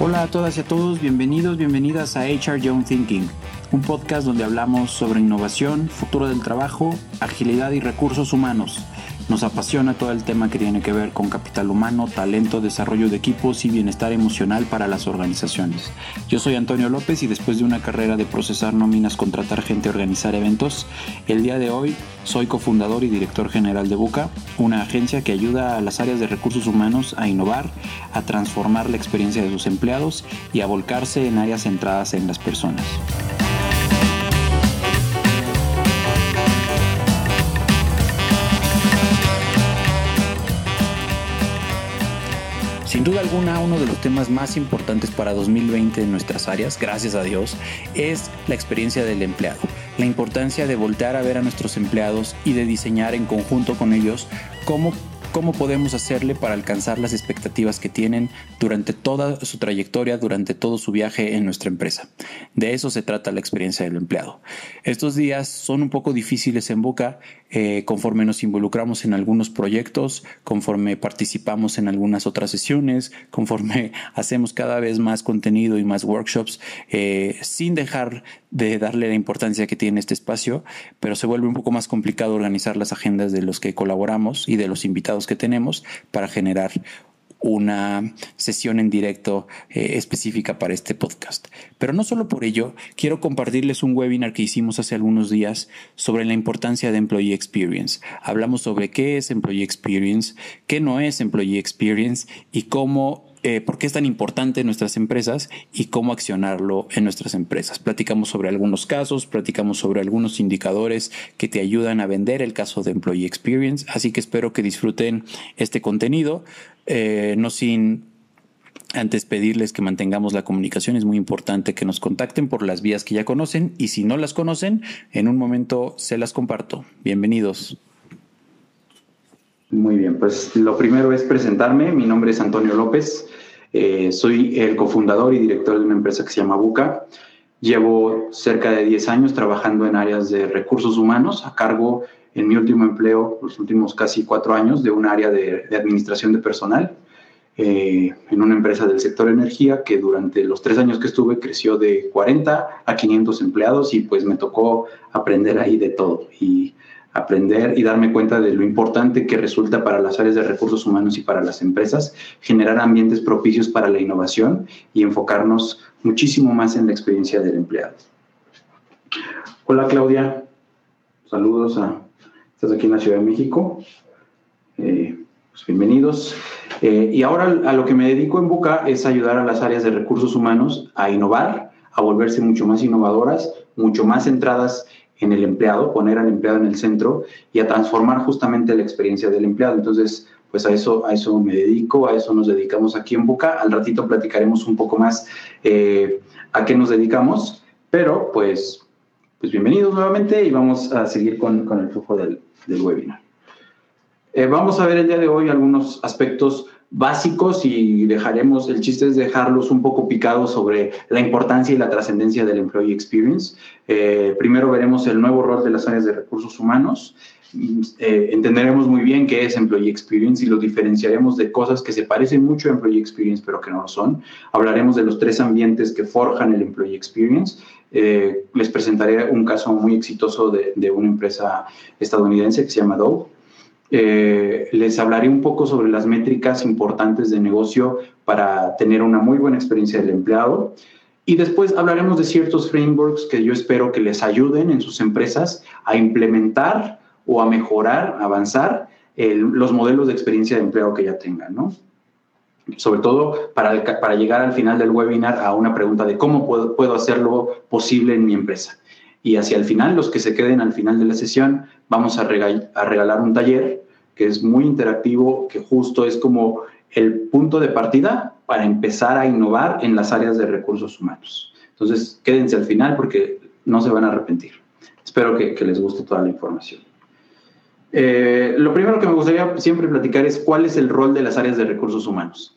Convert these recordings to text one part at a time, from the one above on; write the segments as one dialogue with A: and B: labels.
A: Hola a todas y a todos, bienvenidos, bienvenidas a HR Young Thinking, un podcast donde hablamos sobre innovación, futuro del trabajo, agilidad y recursos humanos. Nos apasiona todo el tema que tiene que ver con capital humano, talento, desarrollo de equipos y bienestar emocional para las organizaciones. Yo soy Antonio López y después de una carrera de procesar nóminas, contratar gente, organizar eventos, el día de hoy soy cofundador y director general de Buca, una agencia que ayuda a las áreas de recursos humanos a innovar, a transformar la experiencia de sus empleados y a volcarse en áreas centradas en las personas. Sin duda alguna, uno de los temas más importantes para 2020 en nuestras áreas, gracias a Dios, es la experiencia del empleado. La importancia de voltear a ver a nuestros empleados y de diseñar en conjunto con ellos cómo cómo podemos hacerle para alcanzar las expectativas que tienen durante toda su trayectoria, durante todo su viaje en nuestra empresa. De eso se trata la experiencia del empleado. Estos días son un poco difíciles en Boca eh, conforme nos involucramos en algunos proyectos, conforme participamos en algunas otras sesiones, conforme hacemos cada vez más contenido y más workshops, eh, sin dejar de darle la importancia que tiene este espacio, pero se vuelve un poco más complicado organizar las agendas de los que colaboramos y de los invitados que tenemos para generar una sesión en directo eh, específica para este podcast. Pero no solo por ello, quiero compartirles un webinar que hicimos hace algunos días sobre la importancia de Employee Experience. Hablamos sobre qué es Employee Experience, qué no es Employee Experience y cómo eh, por qué es tan importante en nuestras empresas y cómo accionarlo en nuestras empresas. Platicamos sobre algunos casos, platicamos sobre algunos indicadores que te ayudan a vender el caso de Employee Experience, así que espero que disfruten este contenido, eh, no sin antes pedirles que mantengamos la comunicación, es muy importante que nos contacten por las vías que ya conocen y si no las conocen, en un momento se las comparto. Bienvenidos.
B: Muy bien, pues lo primero es presentarme. Mi nombre es Antonio López. Eh, soy el cofundador y director de una empresa que se llama Buca. Llevo cerca de 10 años trabajando en áreas de recursos humanos a cargo en mi último empleo, los últimos casi cuatro años, de un área de, administración de personal eh, en una empresa del sector energía que durante los tres años que estuve creció de 40 a 500 empleados y pues me tocó aprender ahí de todo. Y aprender y darme cuenta de lo importante que resulta para las áreas de recursos humanos y para las empresas generar ambientes propicios para la innovación y enfocarnos muchísimo más en la experiencia del empleado. Hola Claudia, saludos a... Estás aquí en la Ciudad de México. Eh, pues bienvenidos. Eh, y ahora a lo que me dedico en Buca es ayudar a las áreas de recursos humanos a innovar, a volverse mucho más innovadoras, mucho más centradas en el empleado, poner al empleado en el centro y a transformar justamente la experiencia del empleado. Entonces, pues a eso, a eso me dedico, a eso nos dedicamos aquí en Boca. Al ratito platicaremos un poco más eh, a qué nos dedicamos, pero pues, pues bienvenidos nuevamente y vamos a seguir con, con el flujo del, del webinar. Eh, vamos a ver el día de hoy algunos aspectos básicos y dejaremos, el chiste es dejarlos un poco picados sobre la importancia y la trascendencia del Employee Experience. Eh, primero veremos el nuevo rol de las áreas de recursos humanos. Eh, entenderemos muy bien qué es Employee Experience y lo diferenciaremos de cosas que se parecen mucho a Employee Experience pero que no lo son. Hablaremos de los tres ambientes que forjan el Employee Experience. Eh, les presentaré un caso muy exitoso de, de una empresa estadounidense que se llama Dove eh, les hablaré un poco sobre las métricas importantes de negocio para tener una muy buena experiencia del empleado. Y después hablaremos de ciertos frameworks que yo espero que les ayuden en sus empresas a implementar o a mejorar, avanzar los modelos de experiencia de empleado que ya tengan, ¿no? Sobre todo para, para llegar al final del webinar a una pregunta de cómo puedo, puedo hacerlo posible en mi empresa. Y hacia el final, los que se queden al final de la sesión, vamos a, regalar un taller que es muy interactivo, que justo es como el punto de partida para empezar a innovar en las áreas de recursos humanos. Entonces, quédense al final porque no se van a arrepentir. Espero que, les guste toda la información. Eh, lo primero que me gustaría siempre platicar es cuál es el rol de las áreas de recursos humanos.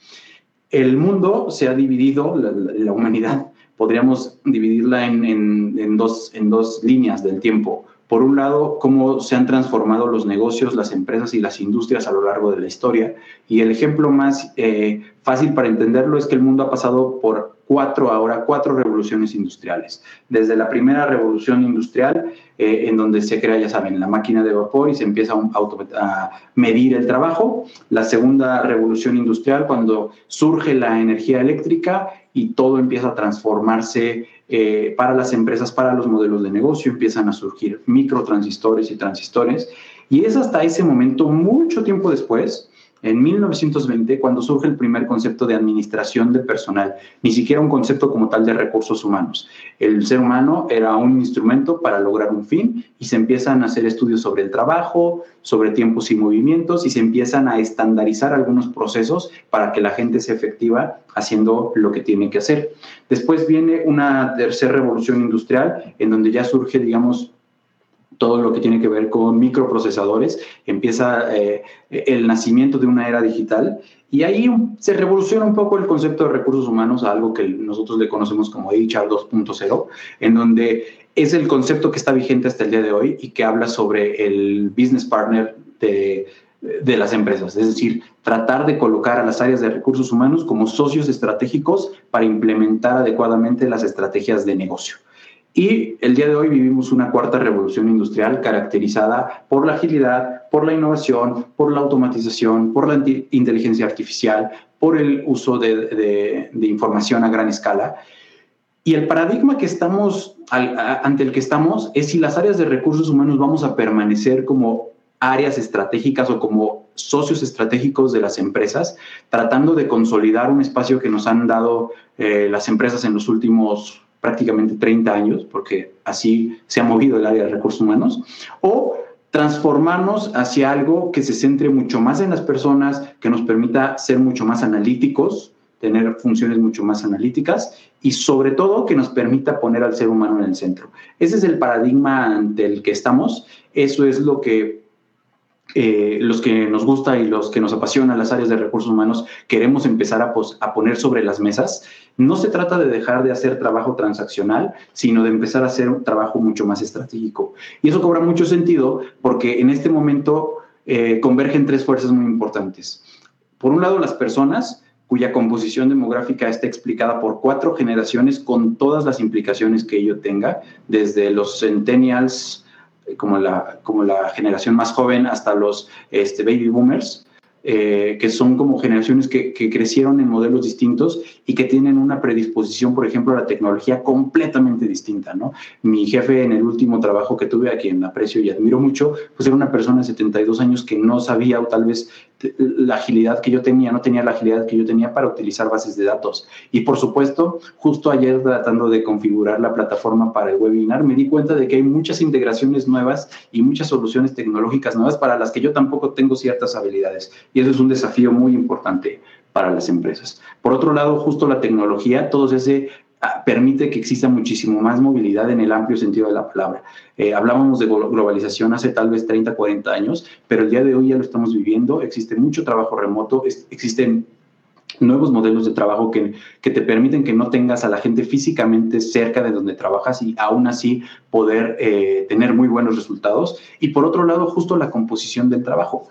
B: El mundo se ha dividido, la humanidad, podríamos dividirla en, en, dos, en dos líneas del tiempo. Por un lado, cómo se han transformado los negocios, las empresas y las industrias a lo largo de la historia. Y el ejemplo más eh, fácil para entenderlo es que el mundo ha pasado por cuatro ahora, cuatro revoluciones industriales. Desde la primera revolución industrial, eh, en donde se crea, ya saben, la máquina de vapor y se empieza a, medir el trabajo. La segunda revolución industrial, cuando surge la energía eléctrica y todo empieza a transformarse eh, para las empresas, para los modelos de negocio, empiezan a surgir microtransistores y transistores. Y es hasta ese momento, mucho tiempo después, en 1920, cuando surge el primer concepto de administración de personal, ni siquiera un concepto como tal de recursos humanos. El ser humano era un instrumento para lograr un fin y se empiezan a hacer estudios sobre el trabajo, sobre tiempos y movimientos y se empiezan a estandarizar algunos procesos para que la gente sea efectiva haciendo lo que tiene que hacer. Después viene una tercera revolución industrial en donde ya surge, digamos, todo lo que tiene que ver con microprocesadores, empieza eh, el nacimiento de una era digital y ahí se revoluciona un poco el concepto de recursos humanos a algo que nosotros le conocemos como HR 2.0, en donde es el concepto que está vigente hasta el día de hoy y que habla sobre el business partner de, de las empresas, es decir, tratar de colocar a las áreas de recursos humanos como socios estratégicos para implementar adecuadamente las estrategias de negocio. Y el día de hoy vivimos una cuarta revolución industrial caracterizada por la agilidad, por la innovación, por la automatización, por la inteligencia artificial, por el uso de, información a gran escala. Y el paradigma que estamos, ante el que estamos es si las áreas de recursos humanos vamos a permanecer como áreas estratégicas o como socios estratégicos de las empresas, tratando de consolidar un espacio que nos han dado eh, las empresas en los últimos prácticamente 30 años, porque así se ha movido el área de recursos humanos, o transformarnos hacia algo que se centre mucho más en las personas, que nos permita ser mucho más analíticos, tener funciones mucho más analíticas y sobre todo que nos permita poner al ser humano en el centro. Ese es el paradigma ante el que estamos, eso es lo que eh, los que nos gusta y los que nos apasionan las áreas de recursos humanos queremos empezar a, a, poner sobre las mesas. No se trata de dejar de hacer trabajo transaccional, sino de empezar a hacer un trabajo mucho más estratégico. Y eso cobra mucho sentido porque en este momento eh, convergen tres fuerzas muy importantes. Por un lado, las personas cuya composición demográfica está explicada por cuatro generaciones con todas las implicaciones que ello tenga, desde los centennials, como la, como la generación más joven hasta los este, baby boomers, eh, que son como generaciones que, que, crecieron en modelos distintos y que tienen una predisposición, por ejemplo, a la tecnología completamente distinta, ¿no? Mi jefe en el último trabajo que tuve, a quien aprecio y admiro mucho, pues era una persona de 72 años que no sabía o tal vez la agilidad que yo tenía, no tenía la agilidad que yo tenía para utilizar bases de datos. Y por supuesto, justo ayer tratando de configurar la plataforma para el webinar, me di cuenta de que hay muchas integraciones nuevas y muchas soluciones tecnológicas nuevas para las que yo tampoco tengo ciertas habilidades. Y eso es un desafío muy importante para las empresas. Por otro lado, justo la tecnología, todo ese permite que exista muchísimo más movilidad en el amplio sentido de la palabra. Eh, hablábamos de globalización hace tal vez 30, 40 años, pero el día de hoy ya lo estamos viviendo, existe mucho trabajo remoto, existen nuevos modelos de trabajo que, que, te permiten que no tengas a la gente físicamente cerca de donde trabajas y aún así poder eh, tener muy buenos resultados. Y por otro lado, justo la composición del trabajo.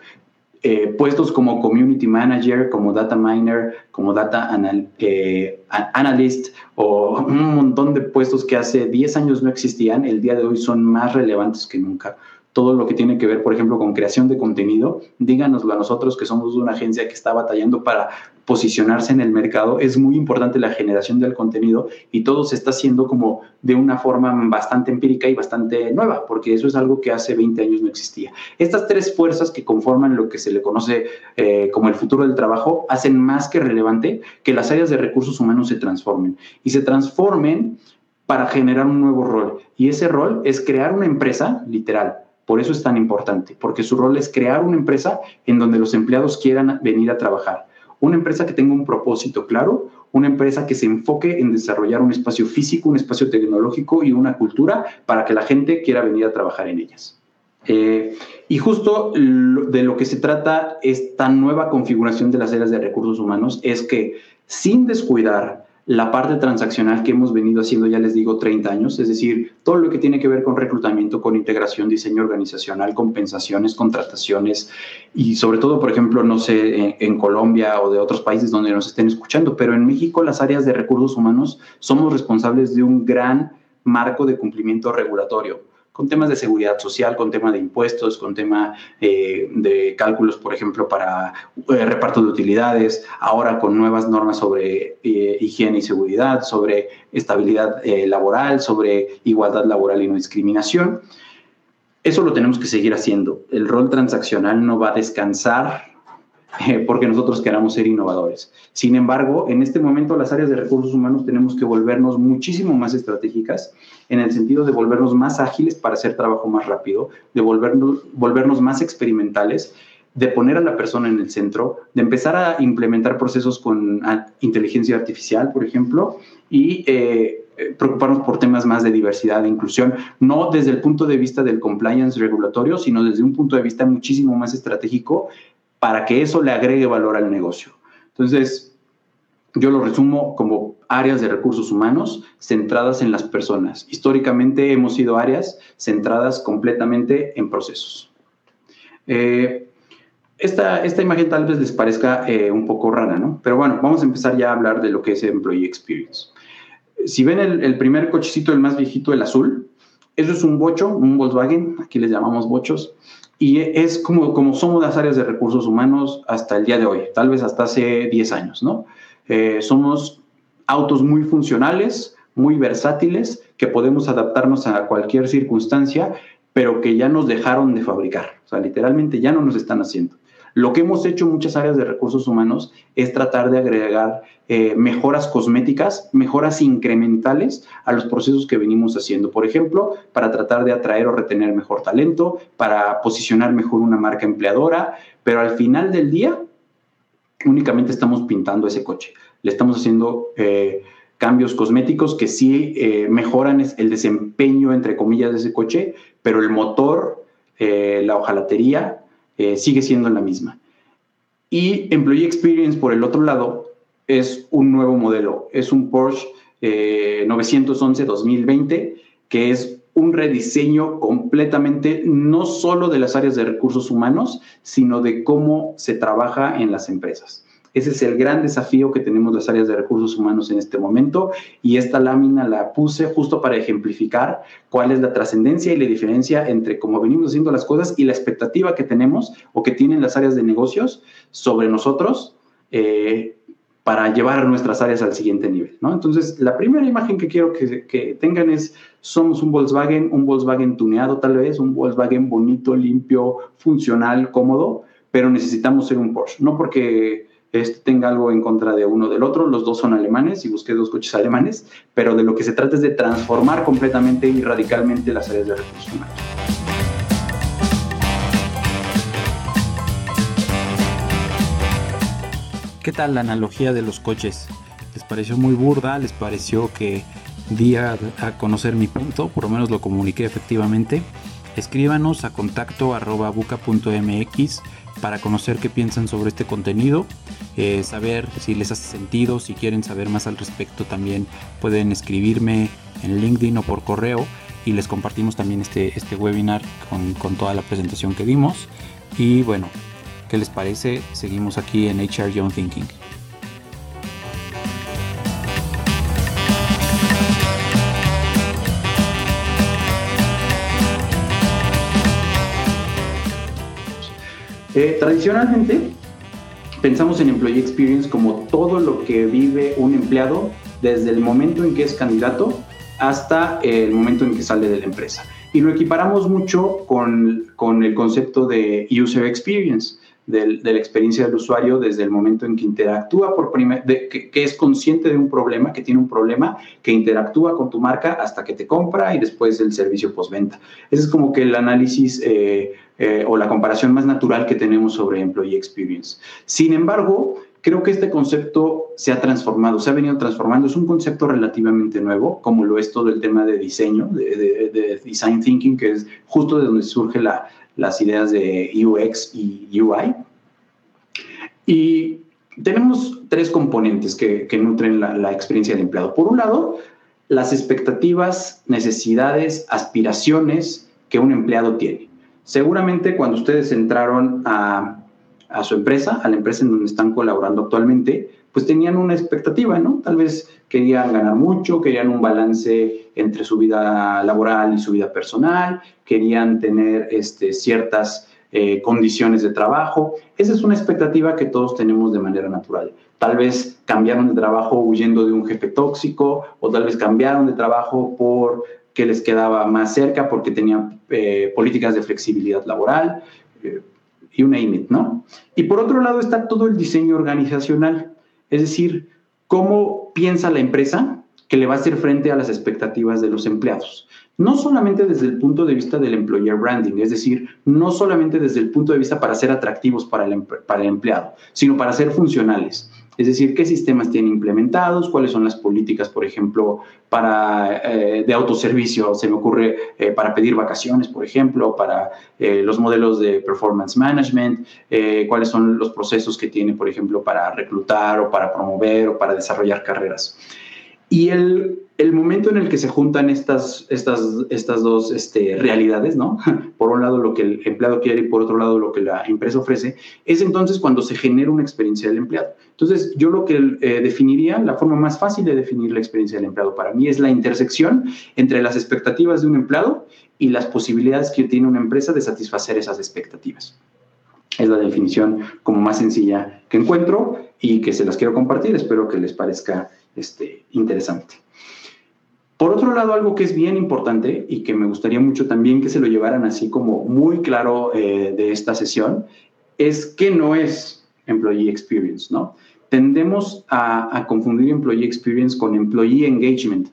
B: Eh, puestos como community manager, como data miner, como data eh, analyst o un montón de puestos que hace 10 años no existían, el día de hoy son más relevantes que nunca todo lo que tiene que ver, por ejemplo, con creación de contenido, díganoslo a nosotros que somos una agencia que está batallando para posicionarse en el mercado. Es muy importante la generación del contenido y todo se está haciendo como de una forma bastante empírica y bastante nueva, porque eso es algo que hace 20 años no existía. Estas tres fuerzas que conforman lo que se le conoce eh, como el futuro del trabajo hacen más que relevante que las áreas de recursos humanos se transformen y se transformen para generar un nuevo rol. Y ese rol es crear una empresa, literal, por eso es tan importante, porque su rol es crear una empresa en donde los empleados quieran venir a trabajar. Una empresa que tenga un propósito claro, una empresa que se enfoque en desarrollar un espacio físico, un espacio tecnológico y una cultura para que la gente quiera venir a trabajar en ellas. Eh, y justo de lo que se trata esta nueva configuración de las áreas de recursos humanos es que sin descuidar la parte transaccional que hemos venido haciendo, ya les digo, 30 años, es decir, todo lo que tiene que ver con reclutamiento, con integración, diseño organizacional, compensaciones, contrataciones y sobre todo, por ejemplo, no sé, en, Colombia o de otros países donde nos estén escuchando, pero en México las áreas de recursos humanos somos responsables de un gran marco de cumplimiento regulatorio con temas de seguridad social, con tema de impuestos, con tema eh, de cálculos, por ejemplo, para eh, reparto de utilidades, ahora con nuevas normas sobre eh, higiene y seguridad, sobre estabilidad laboral, sobre igualdad laboral y no discriminación. Eso lo tenemos que seguir haciendo. El rol transaccional no va a descansar porque nosotros queramos ser innovadores. Sin embargo, en este momento las áreas de recursos humanos tenemos que volvernos muchísimo más estratégicas en el sentido de volvernos más ágiles para hacer trabajo más rápido, de volvernos, volvernos más experimentales, de poner a la persona en el centro, de empezar a implementar procesos con inteligencia artificial, por ejemplo, y eh, preocuparnos por temas más de diversidad e inclusión, no desde el punto de vista del compliance regulatorio, sino desde un punto de vista muchísimo más estratégico para que eso le agregue valor al negocio. Entonces, yo lo resumo como áreas de recursos humanos centradas en las personas. Históricamente hemos sido áreas centradas completamente en procesos. Eh, esta, esta, imagen tal vez les parezca eh, un poco rara, ¿no? Pero bueno, vamos a empezar ya a hablar de lo que es Employee Experience. Si ven el, el primer cochecito, el más viejito, el azul, eso es un bocho, un Volkswagen, aquí les llamamos bochos, y es como, como somos las áreas de recursos humanos hasta el día de hoy, tal vez hasta hace 10 años, ¿no? Eh, somos autos muy funcionales, muy versátiles, que podemos adaptarnos a cualquier circunstancia, pero que ya nos dejaron de fabricar. O sea, literalmente ya no nos están haciendo. Lo que hemos hecho en muchas áreas de recursos humanos es tratar de agregar eh, mejoras cosméticas, mejoras incrementales a los procesos que venimos haciendo. Por ejemplo, para tratar de atraer o retener mejor talento, para posicionar mejor una marca empleadora, pero al final del día únicamente estamos pintando ese coche. Le estamos haciendo... Eh, cambios cosméticos que sí eh, mejoran el desempeño, entre comillas, de ese coche, pero el motor, la hojalatería, eh, sigue siendo la misma. Y Employee Experience, por el otro lado, es un nuevo modelo. Es un Porsche 911 2020, que es un rediseño completamente no solo de las áreas de recursos humanos, sino de cómo se trabaja en las empresas. Ese es el gran desafío que tenemos las áreas de recursos humanos en este momento y esta lámina la puse justo para ejemplificar cuál es la trascendencia y la diferencia entre cómo venimos haciendo las cosas y la expectativa que tenemos o que tienen las áreas de negocios sobre nosotros eh, para llevar nuestras áreas al siguiente nivel. ¿no? Entonces, la primera imagen que quiero que, que tengan es, somos un Volkswagen, un Volkswagen tuneado tal vez, un Volkswagen bonito, limpio, funcional, cómodo, pero necesitamos ser un Porsche. No porque este, tenga algo en contra de uno del otro. Los dos son alemanes y busqué dos coches alemanes, pero de lo que se trata es de transformar completamente y radicalmente las áreas de recursos humanos.
A: ¿Qué tal la analogía de los coches? ¿Les pareció muy burda? ¿Les pareció que di a, conocer mi punto? Por lo menos lo comuniqué efectivamente. Escríbanos a contacto para conocer qué piensan sobre este contenido, eh, saber si les hace sentido, si quieren saber más al respecto también pueden escribirme en LinkedIn o por correo y les compartimos también este, este webinar con, con toda la presentación que dimos. Y bueno, ¿qué les parece? Seguimos aquí en HR Young Thinking.
B: Eh, tradicionalmente, pensamos en Employee Experience como todo lo que vive un empleado desde el momento en que es candidato hasta el momento en que sale de la empresa. Y lo equiparamos mucho con, con el concepto de User Experience de la experiencia del usuario desde el momento en que interactúa por primer, que, es consciente de un problema, que tiene un problema, que interactúa con tu marca hasta que te compra y después el servicio postventa. Ese es como que el análisis eh, eh, o la comparación más natural que tenemos sobre Employee Experience. Sin embargo, creo que este concepto se ha transformado, se ha venido transformando. Es un concepto relativamente nuevo, como lo es todo el tema de diseño, de, de design thinking, que es justo de donde surge la, las ideas de UX y UI. Y tenemos tres componentes que, nutren la, experiencia del empleado. Por un lado, las expectativas, necesidades, aspiraciones que un empleado tiene. Seguramente cuando ustedes entraron a, a su empresa, a la empresa en donde están colaborando actualmente, pues tenían una expectativa, ¿no? Tal vez querían ganar mucho, querían un balance entre su vida laboral y su vida personal, querían tener este, ciertas eh, condiciones de trabajo. Esa es una expectativa que todos tenemos de manera natural. Tal vez cambiaron de trabajo huyendo de un jefe tóxico o tal vez cambiaron de trabajo porque les quedaba más cerca, porque tenían eh, políticas de flexibilidad laboral. Eh, y un name ¿no? Y por otro lado está todo el diseño organizacional, es decir, cómo piensa la empresa que le va a hacer frente a las expectativas de los empleados no solamente desde el punto de vista del employer branding, es decir, no solamente desde el punto de vista para ser atractivos para el, el empleado, sino para ser funcionales. Es decir, qué sistemas tienen implementados, cuáles son las políticas, por ejemplo, para, eh, de autoservicio, se me ocurre eh, para pedir vacaciones, por ejemplo, para eh, los modelos de performance management, cuáles son los procesos que tiene, por ejemplo, para reclutar o para promover o para desarrollar carreras. Y el, el momento en el que se juntan estas, estas, estas dos este, realidades, ¿no? Por un lado lo que el empleado quiere y por otro lado lo que la empresa ofrece, es entonces cuando se genera una experiencia del empleado. Entonces, yo lo que eh, definiría, la forma más fácil de definir la experiencia del empleado para mí es la intersección entre las expectativas de un empleado y las posibilidades que tiene una empresa de satisfacer esas expectativas. Es la definición como más sencilla que encuentro y que se las quiero compartir. Espero que les parezca este, interesante. Por otro lado, algo que es bien importante y que me gustaría mucho también que se lo llevaran así como muy claro eh, de esta sesión, es que no es Employee Experience, ¿no? Tendemos a, confundir Employee Experience con Employee Engagement.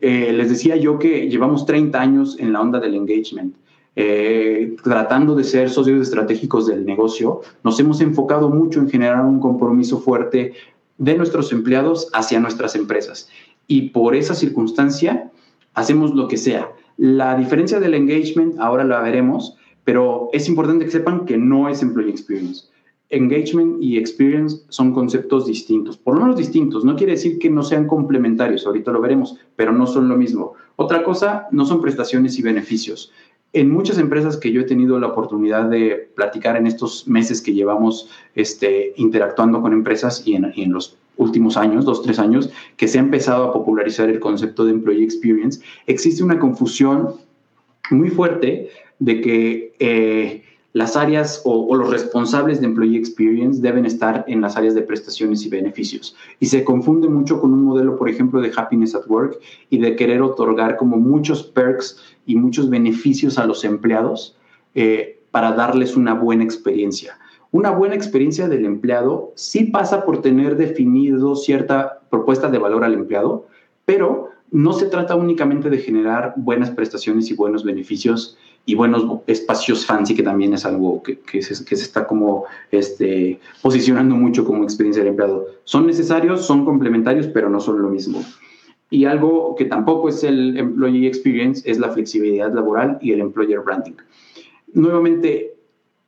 B: Eh, les decía yo que llevamos 30 años en la onda del engagement. Eh, tratando de ser socios estratégicos del negocio, nos hemos enfocado mucho en generar un compromiso fuerte de nuestros empleados hacia nuestras empresas. Y por esa circunstancia hacemos lo que sea. La diferencia del engagement ahora la veremos, pero es importante que sepan que no es employee experience. Engagement y experience son conceptos distintos, por lo menos distintos. No quiere decir que no sean complementarios, ahorita lo veremos, pero no son lo mismo. Otra cosa, no son prestaciones y beneficios en muchas empresas que yo he tenido la oportunidad de platicar en estos meses que llevamos este, interactuando con empresas y en, los últimos años, dos, tres años, que se ha empezado a popularizar el concepto de employee experience, existe una confusión muy fuerte de que eh, las áreas o, los responsables de Employee Experience deben estar en las áreas de prestaciones y beneficios. Y se confunde mucho con un modelo, por ejemplo, de Happiness at Work y de querer otorgar como muchos perks y muchos beneficios a los empleados eh, para darles una buena experiencia. Una buena experiencia del empleado sí pasa por tener definido cierta propuesta de valor al empleado, pero no se trata únicamente de generar buenas prestaciones y buenos beneficios y buenos espacios fancy, que también es algo que, que, se, está como este, posicionando mucho como experiencia del empleado. Son necesarios, son complementarios, pero no son lo mismo. Y algo que tampoco es el employee experience es la flexibilidad laboral y el employer branding. Nuevamente,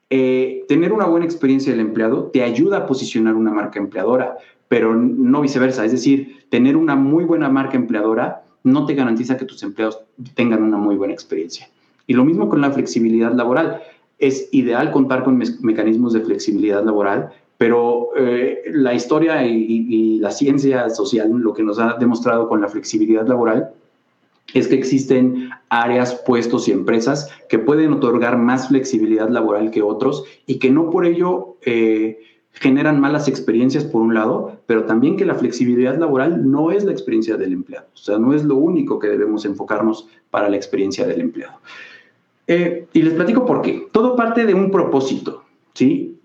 B: eh, tener una buena experiencia del empleado te ayuda a posicionar una marca empleadora, pero no viceversa. Es decir, tener una muy buena marca empleadora no te garantiza que tus empleados tengan una muy buena experiencia. Y lo mismo con la flexibilidad laboral. Es ideal contar con mecanismos de flexibilidad laboral, pero eh, la historia y, la ciencia social lo que nos ha demostrado con la flexibilidad laboral es que existen áreas, puestos y empresas que pueden otorgar más flexibilidad laboral que otros y que no por ello eh, generan malas experiencias por un lado, pero también que la flexibilidad laboral no es la experiencia del empleado, o sea, no es lo único que debemos enfocarnos para la experiencia del empleado. Eh, y les platico por qué. Todo parte de un propósito, ¿sí?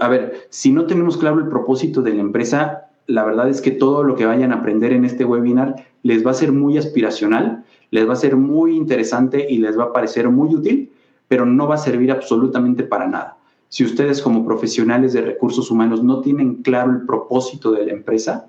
B: A ver, si no tenemos claro el propósito de la empresa, la verdad es que todo lo que vayan a aprender en este webinar les va a ser muy aspiracional, les va a ser muy interesante y les va a parecer muy útil, pero no va a servir absolutamente para nada. Si ustedes como profesionales de recursos humanos no tienen claro el propósito de la empresa,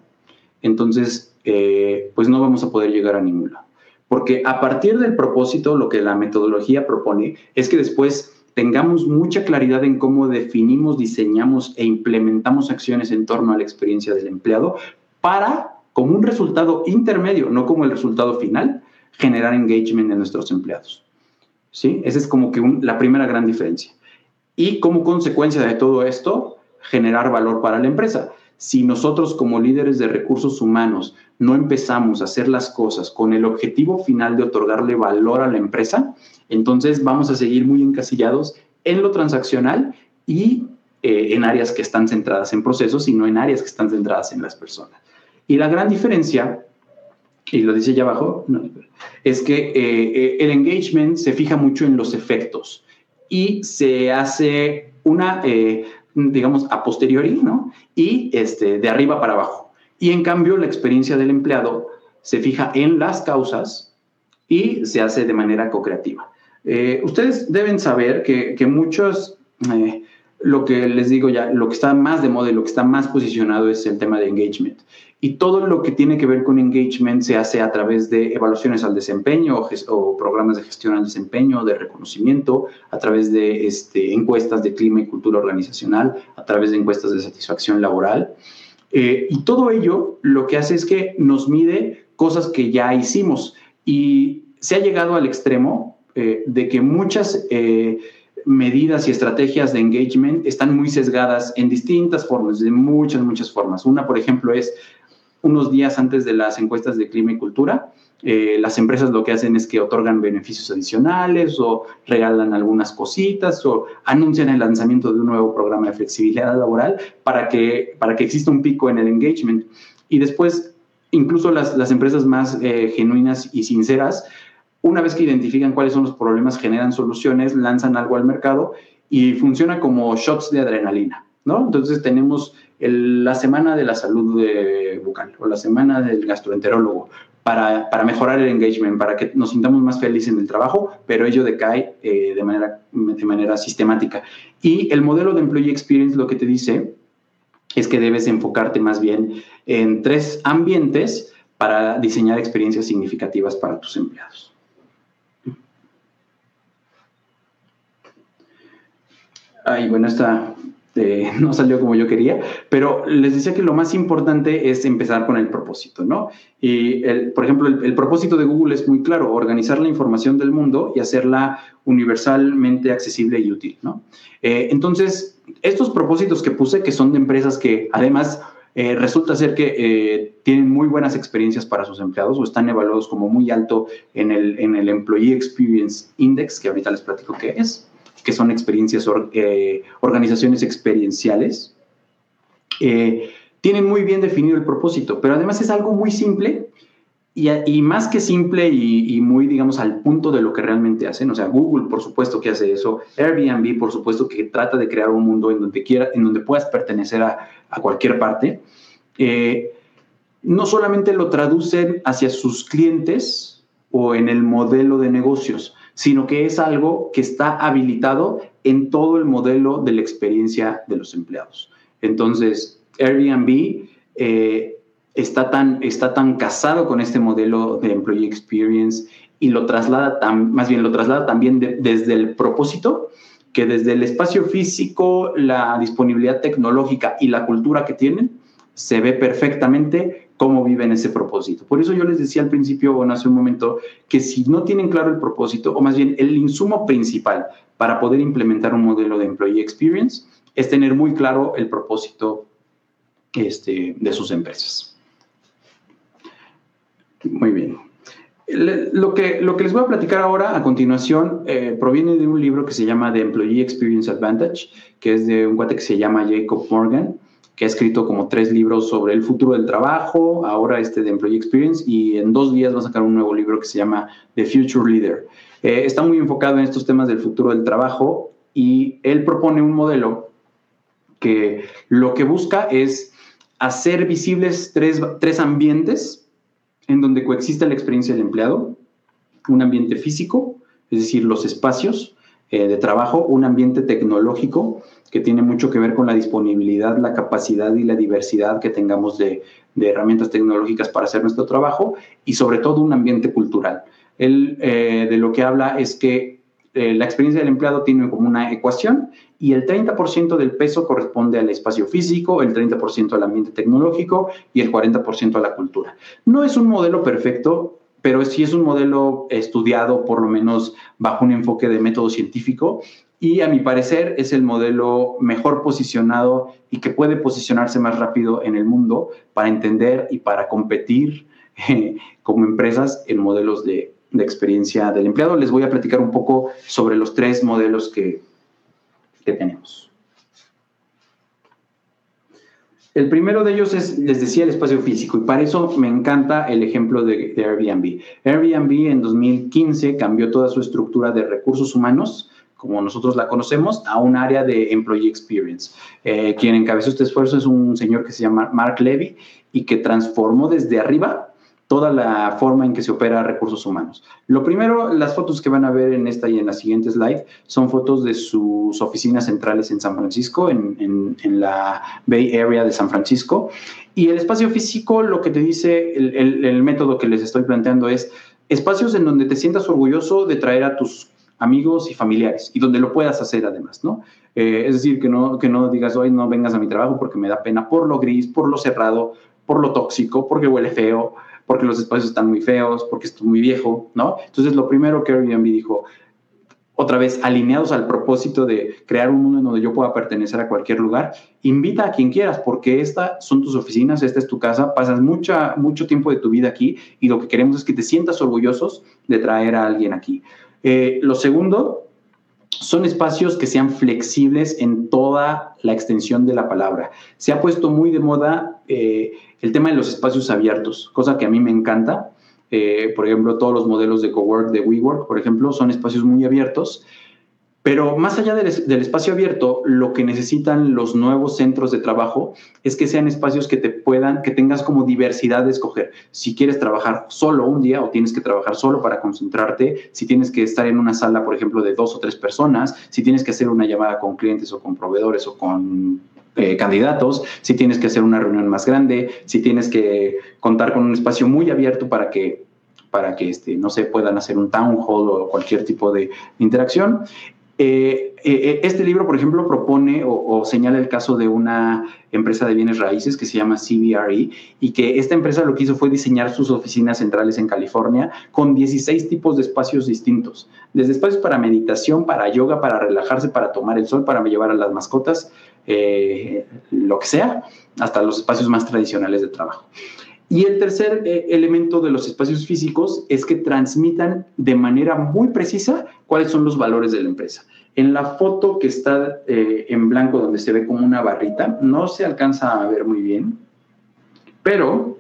B: entonces eh, pues no vamos a poder llegar a ningún lado. Porque a partir del propósito, lo que la metodología propone es que después tengamos mucha claridad en cómo definimos, diseñamos e implementamos acciones en torno a la experiencia del empleado para, como un resultado intermedio, no como el resultado final, generar engagement en nuestros empleados. ¿Sí? Esa es como que la primera gran diferencia. Y como consecuencia de todo esto, generar valor para la empresa. Si nosotros como líderes de recursos humanos no empezamos a hacer las cosas con el objetivo final de otorgarle valor a la empresa, entonces vamos a seguir muy encasillados en lo transaccional y eh, en áreas que están centradas en procesos y no en áreas que están centradas en las personas. Y la gran diferencia, y lo dice ya abajo, es que eh, eh, el engagement se fija mucho en los efectos y se hace una, digamos, a posteriori, ¿no? Y este, de arriba para abajo. Y en cambio, la experiencia del empleado se fija en las causas y se hace de manera co-creativa. Eh, ustedes deben saber que, muchos, eh, lo que les digo ya, lo que está más de moda y lo que está más posicionado es el tema de engagement. Y todo lo que tiene que ver con engagement se hace a través de evaluaciones al desempeño o, programas de gestión al desempeño, de reconocimiento, a través de este, encuestas de clima y cultura organizacional, a través de encuestas de satisfacción laboral. Eh, y todo ello lo que hace es que nos mide cosas que ya hicimos y se ha llegado al extremo eh, de que muchas eh, medidas y estrategias de engagement están muy sesgadas en distintas formas, de muchas, muchas formas. Una, por ejemplo, es unos días antes de las encuestas de clima y cultura, eh, las empresas lo que hacen es que otorgan beneficios adicionales o regalan algunas cositas o anuncian el lanzamiento de un nuevo programa de flexibilidad laboral para que, para que exista un pico en el engagement. Y después, incluso las, las empresas más eh, genuinas y sinceras, una vez que identifican cuáles son los problemas, generan soluciones, lanzan algo al mercado y funciona como shots de adrenalina. ¿no? Entonces tenemos la semana de la salud bucal o la semana del gastroenterólogo para, para, mejorar el engagement, para que nos sintamos más felices en el trabajo, pero ello decae eh, de, manera, de manera sistemática. Y el modelo de Employee Experience lo que te dice es que debes enfocarte más bien en tres ambientes para diseñar experiencias significativas para tus empleados. Ay, bueno, esta este, no salió como yo quería, pero les decía que lo más importante es empezar con el propósito, ¿no? Y, el, por ejemplo, el, propósito de Google es muy claro, organizar la información del mundo y hacerla universalmente accesible y útil, ¿no? Eh, entonces, estos propósitos que puse, que son de empresas que además eh, resulta ser que eh, tienen muy buenas experiencias para sus empleados o están evaluados como muy alto en el, en el Employee Experience Index, que ahorita les platico qué es que son experiencias, eh, organizaciones experienciales, eh, tienen muy bien definido el propósito, pero además es algo muy simple y, más que simple y, muy, digamos, al punto de lo que realmente hacen. O sea, Google, por supuesto que hace eso, Airbnb, por supuesto que trata de crear un mundo en donde, quiera, en donde puedas pertenecer a, cualquier parte. Eh, no solamente lo traducen hacia sus clientes o en el modelo de negocios, sino que es algo que está habilitado en todo el modelo de la experiencia de los empleados. Entonces, Airbnb eh, está, tan, está tan casado con este modelo de Employee Experience y lo traslada, más bien lo traslada también desde el propósito, que desde el espacio físico, la disponibilidad tecnológica y la cultura que tienen, se ve perfectamente cómo viven ese propósito. Por eso yo les decía al principio, o hace un momento, que si no tienen claro el propósito, o más bien el insumo principal para poder implementar un modelo de employee experience, es tener muy claro el propósito este, de sus empresas. Muy bien. Lo que, lo que les voy a platicar ahora a continuación eh, proviene de un libro que se llama The Employee Experience Advantage, que es de un guate que se llama Jacob Morgan que ha escrito como tres libros sobre el futuro del trabajo, ahora este de Employee Experience, y en dos días va a sacar un nuevo libro que se llama The Future Leader. Eh, está muy enfocado en estos temas del futuro del trabajo y él propone un modelo que lo que busca es hacer visibles tres, tres ambientes en donde coexista la experiencia del empleado, un ambiente físico, es decir, los espacios eh, de trabajo, un ambiente tecnológico, que tiene mucho que ver con la disponibilidad, la capacidad y la diversidad que tengamos de, herramientas tecnológicas para hacer nuestro trabajo y sobre todo un ambiente cultural. Él eh, de lo que habla es que eh, la experiencia del empleado tiene como una ecuación y el 30% del peso corresponde al espacio físico, el 30% al ambiente tecnológico y el 40% a la cultura. No es un modelo perfecto, pero sí es un modelo estudiado por lo menos bajo un enfoque de método científico y a mi parecer es el modelo mejor posicionado y que puede posicionarse más rápido en el mundo para entender y para competir eh, como empresas en modelos de, de, experiencia del empleado. Les voy a platicar un poco sobre los tres modelos que, que tenemos. El primero de ellos es, les decía, el espacio físico y para eso me encanta el ejemplo de, Airbnb. Airbnb en 2015 cambió toda su estructura de recursos humanos, como nosotros la conocemos, a un área de Employee Experience. Eh, quien encabezó este esfuerzo es un señor que se llama Mark Levy y que transformó desde arriba toda la forma en que se opera recursos humanos. Lo primero, las fotos que van a ver en esta y en la siguiente slide son fotos de sus oficinas centrales en San Francisco, en, la Bay Area de San Francisco. Y el espacio físico, lo que te dice el, método que les estoy planteando es espacios en donde te sientas orgulloso de traer a tus amigos y familiares y donde lo puedas hacer además, ¿no? Eh, es decir, que no, que no digas, hoy no vengas a mi trabajo porque me da pena por lo gris, por lo cerrado, por lo tóxico, porque huele feo, porque los espacios están muy feos, porque esto es muy viejo, ¿no? Entonces, lo primero que Airbnb dijo, otra vez alineados al propósito de crear un mundo en donde yo pueda pertenecer a cualquier lugar, invita a quien quieras, porque estas son tus oficinas, esta es tu casa, pasas mucha, mucho tiempo de tu vida aquí y lo que queremos es que te sientas orgullosos de traer a alguien aquí. Eh, lo segundo, son espacios que sean flexibles en toda la extensión de la palabra. Se ha puesto muy de moda eh, el tema de los espacios abiertos, cosa que a mí me encanta. Eh, por ejemplo, todos los modelos de cowork de WeWork, por ejemplo, son espacios muy abiertos pero más allá del, espacio abierto, lo que necesitan los nuevos centros de trabajo es que sean espacios que te puedan, que tengas como diversidad de escoger. Si quieres trabajar solo un día o tienes que trabajar solo para concentrarte, si tienes que estar en una sala, por ejemplo, de dos o tres personas, si tienes que hacer una llamada con clientes o con proveedores o con eh, candidatos, si tienes que hacer una reunión más grande, si tienes que contar con un espacio muy abierto para que para que este, no se puedan hacer un town hall o cualquier tipo de interacción. Eh, eh, eh, este libro, por ejemplo, propone o, señala el caso de una empresa de bienes raíces que se llama CBRE y que esta empresa lo que hizo fue diseñar sus oficinas centrales en California con 16 tipos de espacios distintos, desde espacios para meditación, para yoga, para relajarse, para tomar el sol, para llevar a las mascotas, lo que sea, hasta los espacios más tradicionales de trabajo. Y el tercer elemento de los espacios físicos es que transmitan de manera muy precisa cuáles son los valores de la empresa. En la foto que está eh, en blanco, donde se ve como una barrita, no se alcanza a ver muy bien, pero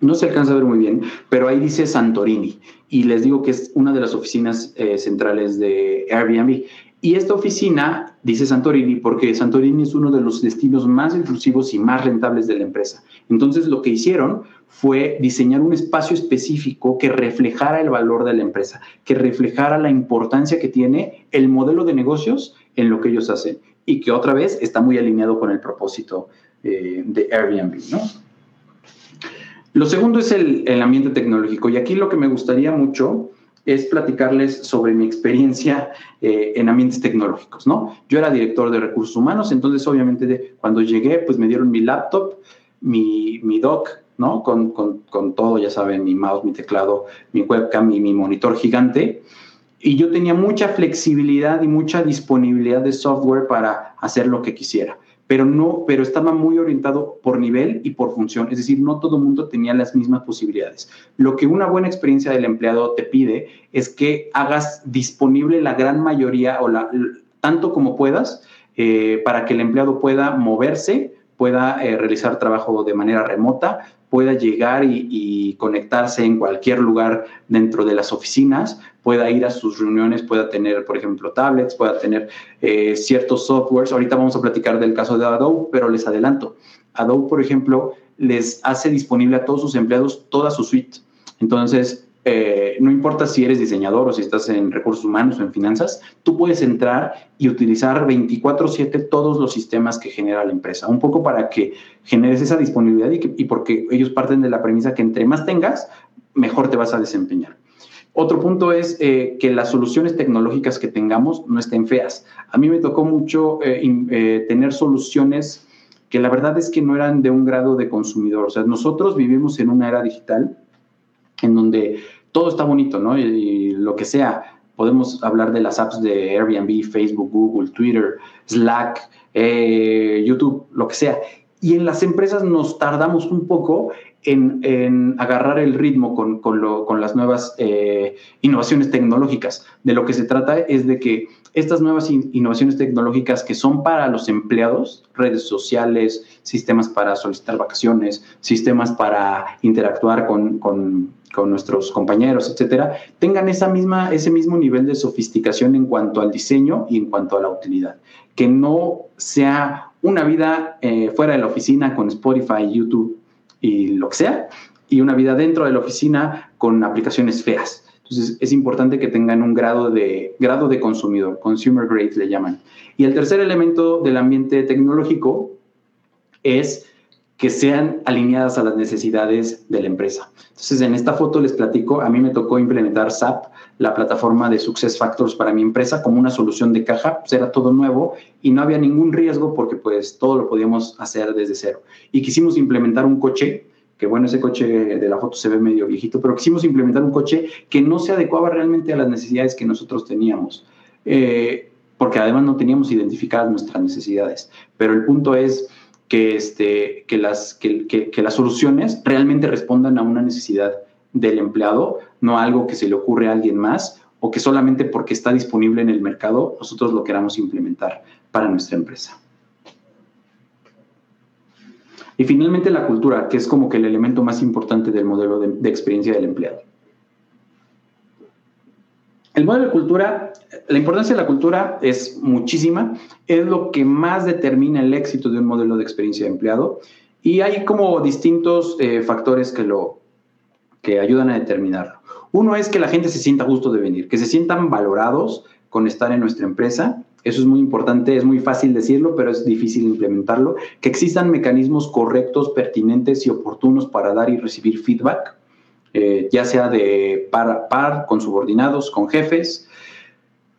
B: no se alcanza a ver muy bien, pero ahí dice Santorini y les digo que es una de las oficinas eh, centrales de Airbnb. Y esta oficina dice Santorini porque Santorini es uno de los destinos más inclusivos y más rentables de la empresa. Entonces lo que hicieron fue diseñar un espacio específico que reflejara el valor de la empresa, que reflejara la importancia que tiene el modelo de negocios en lo que ellos hacen y que otra vez está muy alineado con el propósito eh, de Airbnb. ¿no? Lo segundo es el ambiente tecnológico y aquí lo que me gustaría mucho es platicarles sobre mi experiencia eh, en ambientes tecnológicos, ¿no? Yo era director de recursos humanos, entonces obviamente cuando llegué, pues me dieron mi laptop, mi, mi dock, ¿no? Con, con, con, todo, ya saben, mi mouse, mi teclado, mi webcam y mi monitor gigante. Y yo tenía mucha flexibilidad y mucha disponibilidad de software para hacer lo que quisiera pero no, pero estaba muy orientado por nivel y por función, es decir, no todo el mundo tenía las mismas posibilidades. Lo que una buena experiencia del empleado te pide es que hagas disponible la gran mayoría o la, tanto como puedas eh, para que el empleado pueda moverse, pueda eh, realizar trabajo de manera remota, pueda llegar y, conectarse en cualquier lugar dentro de las oficinas, pueda ir a sus reuniones, pueda tener, por ejemplo, tablets, pueda tener eh, ciertos softwares. Ahorita vamos a platicar del caso de Adobe, pero les adelanto. Adobe, por ejemplo, les hace disponible a todos sus empleados toda su suite. Entonces, eh, no importa si eres diseñador o si estás en recursos humanos o en finanzas, tú puedes entrar y utilizar 24/7 todos los sistemas que genera la empresa, un poco para que generes esa disponibilidad y, porque ellos parten de la premisa que entre más tengas, mejor te vas a desempeñar. Otro punto es eh, que las soluciones tecnológicas que tengamos no estén feas. A mí me tocó mucho eh, tener soluciones que la verdad es que no eran de un grado de consumidor. O sea, nosotros vivimos en una era digital en donde todo está bonito, ¿no? Y, lo que sea. Podemos hablar de las apps de Airbnb, Facebook, Google, Twitter, Slack, YouTube, lo que sea. Y en las empresas nos tardamos un poco en, agarrar el ritmo con, las nuevas eh, innovaciones tecnológicas. De lo que se trata es de que estas nuevas innovaciones tecnológicas que son para los empleados, redes sociales, sistemas para solicitar vacaciones, sistemas para interactuar con, nuestros compañeros, etcétera, tengan esa misma, ese mismo nivel de sofisticación en cuanto al diseño y en cuanto a la utilidad. Que no sea una vida eh, fuera de la oficina con Spotify, YouTube y lo que sea, y una vida dentro de la oficina con aplicaciones feas. Entonces, es importante que tengan un grado de, grado de consumidor, consumer grade le llaman. Y el tercer elemento del ambiente tecnológico es que sean alineadas a las necesidades de la empresa. Entonces, en esta foto les platico, a mí me tocó implementar SAP, la plataforma de Success Factors para mi empresa, como una solución de caja, pues era todo nuevo y no había ningún riesgo porque pues todo lo podíamos hacer desde cero. Y quisimos implementar un coche que bueno, ese coche de la foto se ve medio viejito, pero quisimos implementar un coche que no se adecuaba realmente a las necesidades que nosotros teníamos, eh, porque además no teníamos identificadas nuestras necesidades. Pero el punto es que, este, que, las, que, que, las soluciones realmente respondan a una necesidad del empleado, no a algo que se le ocurre a alguien más o que solamente porque está disponible en el mercado nosotros lo queramos implementar para nuestra empresa. Y finalmente la cultura, que es como que el elemento más importante del modelo de, experiencia del empleado. El modelo de cultura, la importancia de la cultura es muchísima, es lo que más determina el éxito de un modelo de experiencia de empleado y hay como distintos eh, factores que lo que ayudan a determinarlo. Uno es que la gente se sienta justo de venir, que se sientan valorados con estar en nuestra empresa eso es muy importante, es muy fácil decirlo, pero es difícil implementarlo. Que existan mecanismos correctos, pertinentes y oportunos para dar y recibir feedback, eh, ya sea de par a par, con subordinados, con jefes.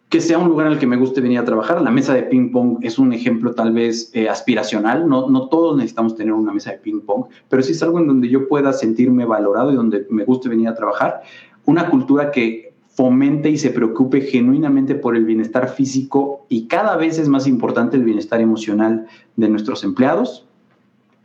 B: Que sea un lugar en el que me guste venir a trabajar. La mesa de ping pong es un ejemplo tal vez eh, aspiracional. No, no todos necesitamos tener una mesa de ping pong, pero sí es algo en donde yo pueda sentirme valorado y donde me guste venir a trabajar. Una cultura que fomente y se preocupe genuinamente por el bienestar físico y cada vez es más importante el bienestar emocional de nuestros empleados.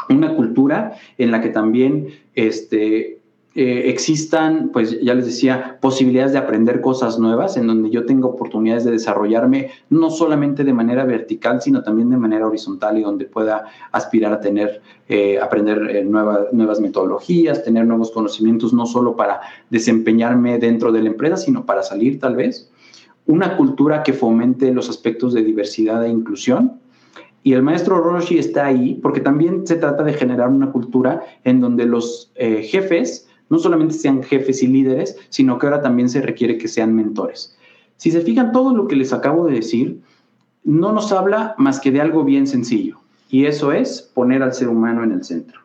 B: Una cultura en la que también este, eh, existan, pues ya les decía, posibilidades de aprender cosas nuevas, en donde yo tengo oportunidades de desarrollarme no solamente de manera vertical, sino también de manera horizontal y donde pueda aspirar a tener, eh, aprender eh, nuevas metodologías, tener nuevos conocimientos, no solo para desempeñarme dentro de la empresa, sino para salir tal vez. Una cultura que fomente los aspectos de diversidad e inclusión, y el maestro Roshi está ahí porque también se trata de generar una cultura en donde los jefes no solamente sean jefes y líderes, sino que ahora también se requiere que sean mentores. Si se fijan, todo lo que les acabo de decir no nos habla más que de algo bien sencillo, y eso es poner al ser humano en el centro.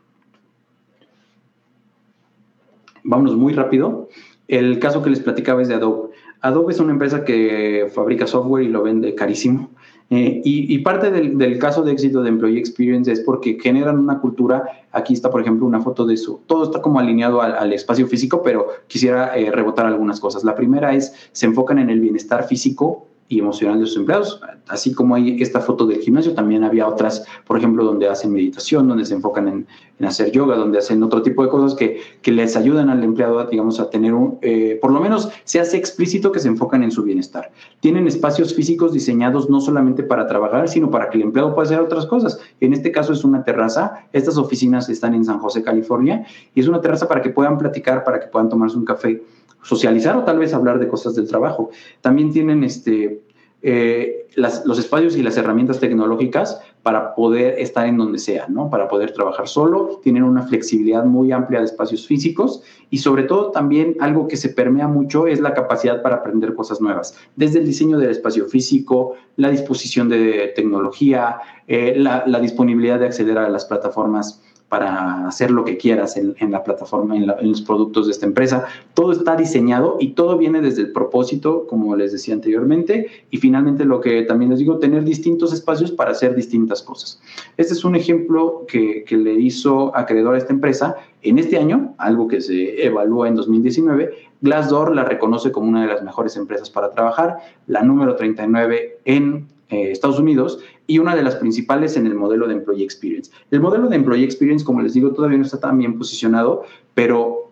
B: Vámonos muy rápido. El caso que les platicaba es de Adobe. Adobe es una empresa que fabrica software y lo vende carísimo. Eh, y, parte del, caso de éxito de Employee Experience es porque generan una cultura. Aquí está, por ejemplo, una foto de eso. Todo está como alineado al, espacio físico, pero quisiera eh, rebotar algunas cosas. La primera es, se enfocan en el bienestar físico y emocional de sus empleados. Así como hay esta foto del gimnasio, también había otras, por ejemplo, donde hacen meditación, donde se enfocan en, hacer yoga, donde hacen otro tipo de cosas que, que les ayudan al empleado, digamos, a tener un, eh, por lo menos se hace explícito que se enfocan en su bienestar. Tienen espacios físicos diseñados no solamente para trabajar, sino para que el empleado pueda hacer otras cosas. En este caso es una terraza. Estas oficinas están en San José, California, y es una terraza para que puedan platicar, para que puedan tomarse un café socializar o tal vez hablar de cosas del trabajo. También tienen este, eh, los espacios y las herramientas tecnológicas para poder estar en donde sea, ¿no? Para poder trabajar solo, tienen una flexibilidad muy amplia de espacios físicos y sobre todo también algo que se permea mucho es la capacidad para aprender cosas nuevas, desde el diseño del espacio físico, la disposición de tecnología, eh, la disponibilidad de acceder a las plataformas para hacer lo que quieras en, la plataforma, en, los productos de esta empresa. Todo está diseñado y todo viene desde el propósito, como les decía anteriormente, y finalmente lo que también les digo, tener distintos espacios para hacer distintas cosas. Este es un ejemplo que, que le hizo acreedor a esta empresa. En este año, algo que se evalúa en 2019, Glassdoor la reconoce como una de las mejores empresas para trabajar, la número 39 en eh, Estados Unidos y una de las principales en el modelo de Employee Experience. El modelo de Employee Experience, como les digo, todavía no está tan bien posicionado, pero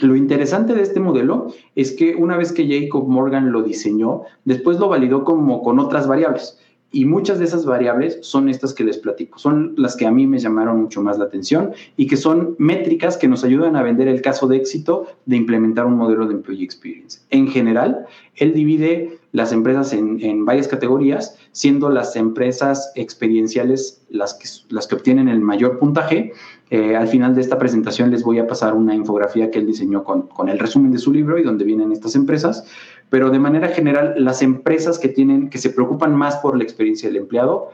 B: lo interesante de este modelo es que una vez que Jacob Morgan lo diseñó, después lo validó como con otras variables. Y muchas de esas variables son estas que les platico, son las que a mí me llamaron mucho más la atención y que son métricas que nos ayudan a vender el caso de éxito de implementar un modelo de Employee Experience. En general, él divide las empresas en, varias categorías, siendo las empresas experienciales las que, las que obtienen el mayor puntaje. Eh, al final de esta presentación les voy a pasar una infografía que él diseñó con, con el resumen de su libro y donde vienen estas empresas, pero de manera general las empresas que, tienen, que se preocupan más por la experiencia del empleado,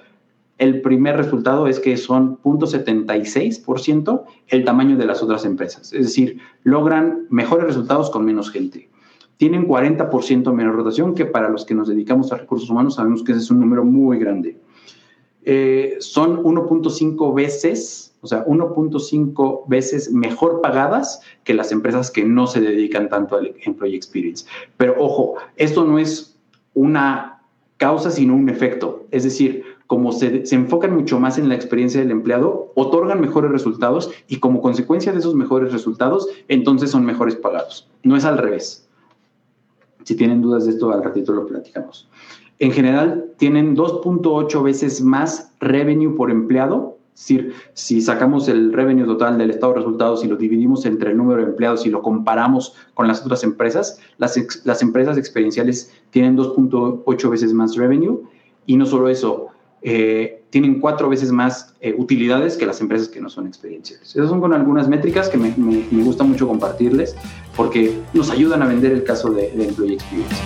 B: el primer resultado es que son 0.76% el tamaño de las otras empresas, es decir, logran mejores resultados con menos gente tienen 40% menos rotación, que para los que nos dedicamos a recursos humanos sabemos que ese es un número muy grande. Eh, son 1.5 veces, o sea, 1.5 veces mejor pagadas que las empresas que no se dedican tanto al employee experience. Pero ojo, esto no es una causa, sino un efecto. Es decir, como se, se, enfocan mucho más en la experiencia del empleado, otorgan mejores resultados y como consecuencia de esos mejores resultados, entonces son mejores pagados. No es al revés. Si tienen dudas de esto, al ratito lo platicamos. En general, tienen 2.8 veces más revenue por empleado. Es decir, si sacamos el revenue total del estado de resultados y lo dividimos entre el número de empleados y lo comparamos con las otras empresas, las, las empresas experienciales tienen 2.8 veces más revenue. Y no solo eso, eh, tienen cuatro veces más eh, utilidades que las empresas que no son experienciales. Esas son con algunas métricas que me, gusta mucho compartirles porque nos ayudan a vender el caso de, de Employee Experience.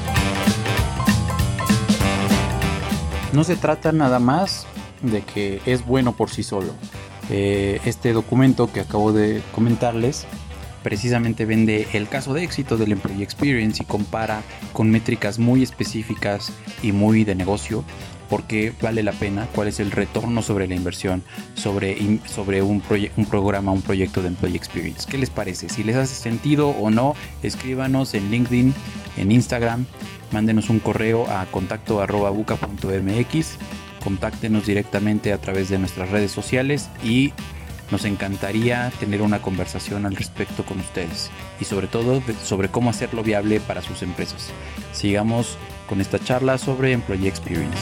A: No se trata nada más de que es bueno por sí solo. Eh, este documento que acabo de comentarles precisamente vende el caso de éxito del Employee Experience y compara con métricas muy específicas y muy de negocio por qué vale la pena, cuál es el retorno sobre la inversión, sobre, sobre un, un programa, un proyecto de Employee Experience. ¿Qué les parece? Si les hace sentido o no, escríbanos en LinkedIn, en Instagram, mándenos un correo a contacto contáctenos directamente a través de nuestras redes sociales y nos encantaría tener una conversación al respecto con ustedes y sobre todo sobre cómo hacerlo viable para sus empresas. Sigamos con esta charla sobre Employee Experience.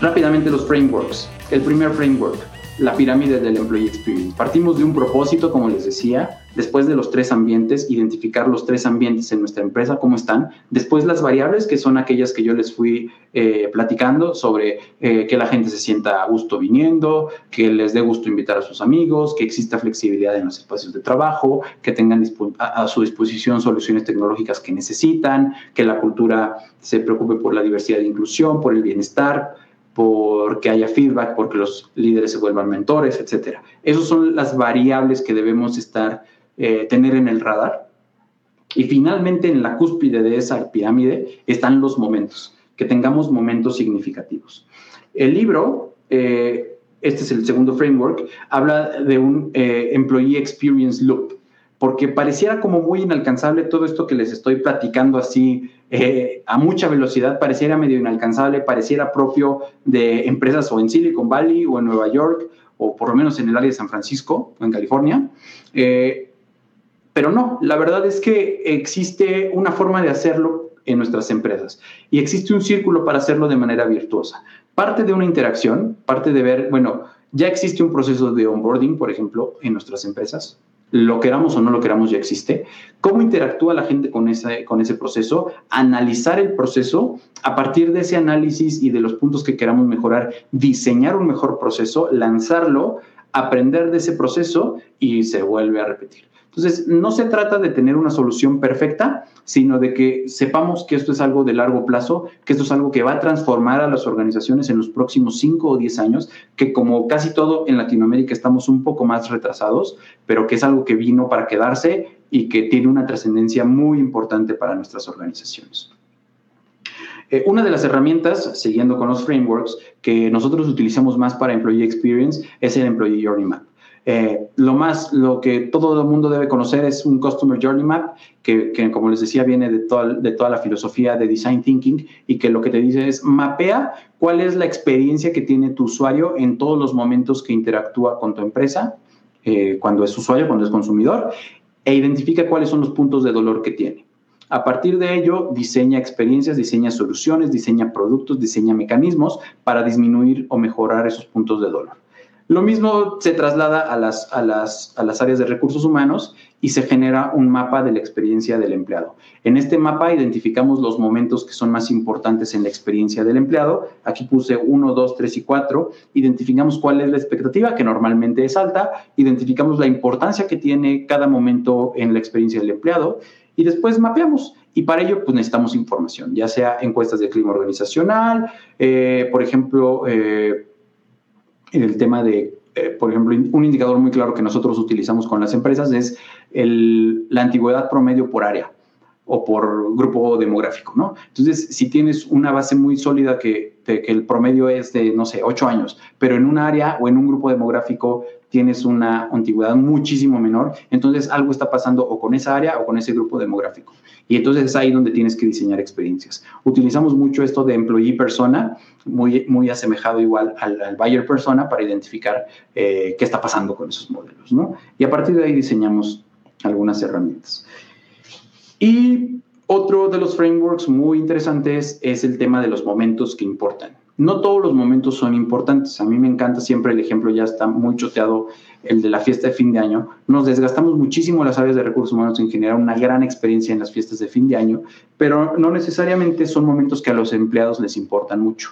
B: Rápidamente los frameworks. El primer framework, la pirámide del Employee Experience. Partimos de un propósito, como les decía, después de los tres ambientes, identificar los tres ambientes en nuestra empresa, cómo están. Después las variables, que son aquellas que yo les fui eh, platicando sobre eh, que la gente se sienta a gusto viniendo, que les dé gusto invitar a sus amigos, que exista flexibilidad en los espacios de trabajo, que tengan a, a su disposición soluciones tecnológicas que necesitan, que la cultura se preocupe por la diversidad e inclusión, por el bienestar porque haya feedback, porque los líderes se vuelvan mentores, etc. Esas son las variables que debemos estar, eh, tener en el radar. Y finalmente, en la cúspide de esa pirámide están los momentos, que tengamos momentos significativos. El libro, eh, este es el segundo framework, habla de un eh, Employee Experience Loop porque pareciera como muy inalcanzable todo esto que les estoy platicando así eh, a mucha velocidad, pareciera medio inalcanzable, pareciera propio de empresas o en Silicon Valley o en Nueva York o por lo menos en el área de San Francisco o en California. Eh, pero no, la verdad es que existe una forma de hacerlo en nuestras empresas y existe un círculo para hacerlo de manera virtuosa. Parte de una interacción, parte de ver, bueno, ya existe un proceso de onboarding, por ejemplo, en nuestras empresas, lo queramos o no lo queramos, ya existe. ¿Cómo interactúa la gente con ese, con ese proceso? Analizar el proceso, a partir de ese análisis y de los puntos que queramos mejorar, diseñar un mejor proceso, lanzarlo, aprender de ese proceso y se vuelve a repetir. Entonces, no se trata de tener una solución perfecta, sino de que sepamos que esto es algo de largo plazo, que esto es algo que va a transformar a las organizaciones en los próximos 5 o 10 años, que como casi todo en Latinoamérica estamos un poco más retrasados, pero que es algo que vino para quedarse y que tiene una trascendencia muy importante para nuestras organizaciones. Eh, una de las herramientas, siguiendo con los frameworks, que nosotros utilizamos más para Employee Experience es el Employee Journey Map. Eh, lo más, lo que todo el mundo debe conocer es un Customer Journey Map, que, como les decía, viene de toda, de toda la filosofía de Design Thinking y que lo que te dice es mapea cuál es la experiencia que tiene tu usuario en todos los momentos que interactúa con tu empresa, eh, cuando es usuario, cuando es consumidor, e identifica cuáles son los puntos de dolor que tiene. A partir de ello, diseña experiencias, diseña soluciones, diseña productos, diseña mecanismos para disminuir o mejorar esos puntos de dolor. Lo mismo se traslada a las, a, las, a las áreas de recursos humanos y se genera un mapa de la experiencia del empleado. En este mapa identificamos los momentos que son más importantes en la experiencia del empleado. Aquí puse 1, 2, 3 y 4. Identificamos cuál es la expectativa, que normalmente es alta. Identificamos la importancia que tiene cada momento en la experiencia del empleado. Y después mapeamos. Y para ello, pues necesitamos información, ya sea encuestas de clima organizacional, eh, por ejemplo, eh, el tema de, eh, por ejemplo, un indicador muy claro que nosotros utilizamos con las empresas es el, la antigüedad promedio por área o por grupo demográfico, ¿no? Entonces, si tienes una base muy sólida que, que el promedio es de, no sé, ocho años, pero en un área o en un grupo demográfico tienes una antigüedad muchísimo menor, entonces algo está pasando o con esa área o con ese grupo demográfico. Y entonces es ahí donde tienes que diseñar experiencias. Utilizamos mucho esto de employee persona, muy, muy asemejado igual al, buyer persona para identificar eh, qué está pasando con esos modelos, ¿no? Y a partir de ahí diseñamos algunas herramientas. Y otro de los frameworks muy interesantes es el tema de los momentos que importan. No todos los momentos son importantes. A mí me encanta siempre el ejemplo, ya está muy choteado, el de la fiesta de fin de año. Nos desgastamos muchísimo las áreas de recursos humanos en generar una gran experiencia en las fiestas de fin de año, pero no necesariamente son momentos que a los empleados les importan mucho.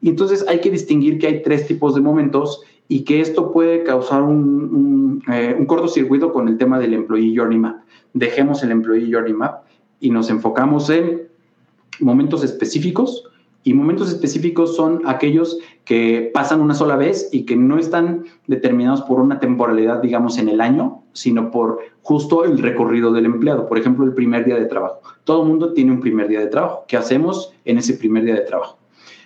B: Y entonces hay que distinguir que hay tres tipos de momentos y que esto puede causar un, un, eh, un cortocircuito con el tema del Employee Journey Map. Dejemos el Employee Journey Map y nos enfocamos en momentos específicos y momentos específicos son aquellos que pasan una sola vez y que no están determinados por una temporalidad, digamos, en el año, sino por justo el recorrido del empleado. Por ejemplo, el primer día de trabajo. Todo mundo tiene un primer día de trabajo. ¿Qué hacemos en ese primer día de trabajo?